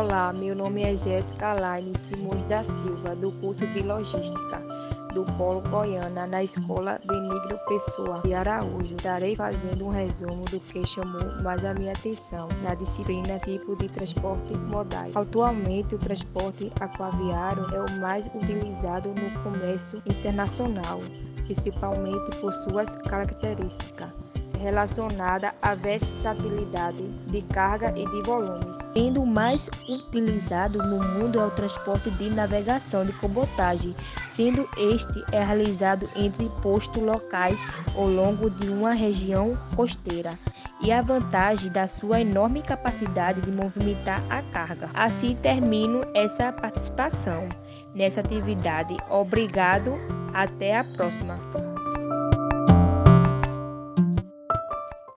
Olá, meu nome é Jéssica Alaine Simões da Silva, do curso de Logística do Polo Goiana, na Escola Benigno Pessoa de Araújo. Estarei fazendo um resumo do que chamou mais a minha atenção na disciplina tipo de transporte modais. Atualmente, o transporte aquaviário é o mais utilizado no comércio internacional, principalmente por suas características relacionada à versatilidade de carga e de volumes. Sendo mais utilizado no mundo é o transporte de navegação de cabotagem, sendo este é realizado entre postos locais ao longo de uma região costeira e a vantagem da sua enorme capacidade de movimentar a carga. Assim termino essa participação nessa atividade. Obrigado, até a próxima.